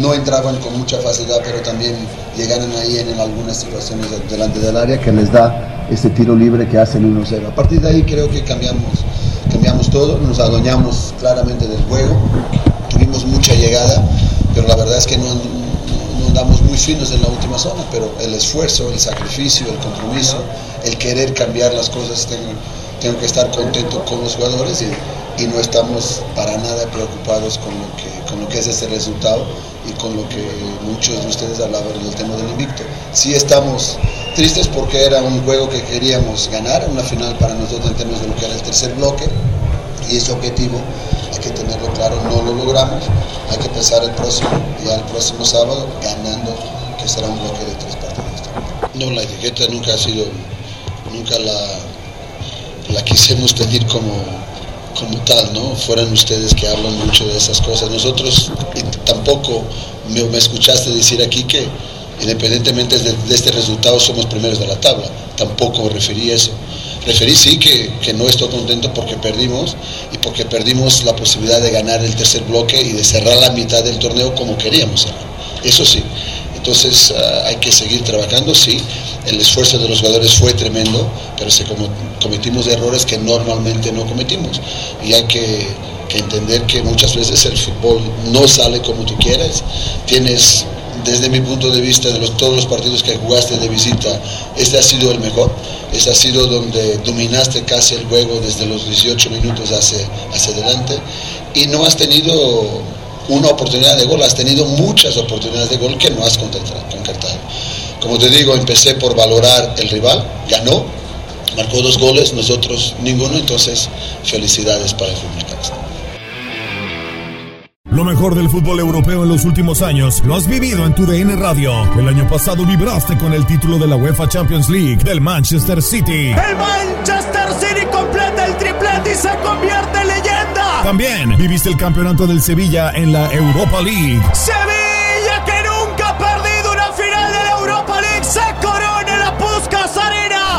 No entraban con mucha facilidad, pero también llegaron ahí en algunas situaciones delante del área que les da este tiro libre que hacen 1-0. A partir de ahí creo que cambiamos, cambiamos todo, nos adueñamos claramente del juego, tuvimos mucha llegada, pero la verdad es que no, no, no damos muy finos en la última zona, pero el esfuerzo, el sacrificio, el compromiso, el querer cambiar las cosas, tengo, tengo que estar contento con los jugadores y, y no estamos para nada preocupados con lo, que, con lo que es ese resultado y con lo que muchos de ustedes hablaban del tema del invicto. Sí estamos tristes porque era un juego que queríamos ganar, una final para nosotros en términos de lo que era el tercer bloque y ese objetivo hay que tenerlo claro, no lo logramos, hay que pensar el próximo, ya el próximo sábado ganando, que será un bloque de tres partidos. No, la etiqueta nunca ha sido, nunca la, la quisimos tener como, como tal, ¿no? Fueran ustedes que hablan mucho de esas cosas. Nosotros y tampoco me, escuchaste decir aquí que independientemente de, este resultado somos primeros de la tabla. Tampoco referí eso. Referí sí que, que, no estoy contento porque perdimos y porque perdimos la posibilidad de ganar el tercer bloque y de cerrar la mitad del torneo como queríamos. Eso sí. Entonces uh, hay que seguir trabajando, sí. El esfuerzo de los jugadores fue tremendo, pero se com cometimos errores que normalmente no cometimos. Y hay que, entender que muchas veces el fútbol no sale como tú quieres. Tienes desde mi punto de vista, de todos los partidos que jugaste de visita, este ha sido el mejor. Este ha sido donde dominaste casi el juego desde los 18 minutos hacia, adelante y no has tenido una oportunidad de gol, has tenido muchas oportunidades de gol que no has concretado. Como te digo, empecé por valorar el rival, ganó, marcó dos goles, nosotros ninguno, entonces felicidades para el fútbol lo mejor del fútbol europeo en los últimos años lo has vivido en tu DN Radio. El año pasado vibraste con el título de la UEFA Champions League del Manchester City. El Manchester City completa el triplete y se convierte en leyenda. También viviste el campeonato del Sevilla en la Europa League. Sevilla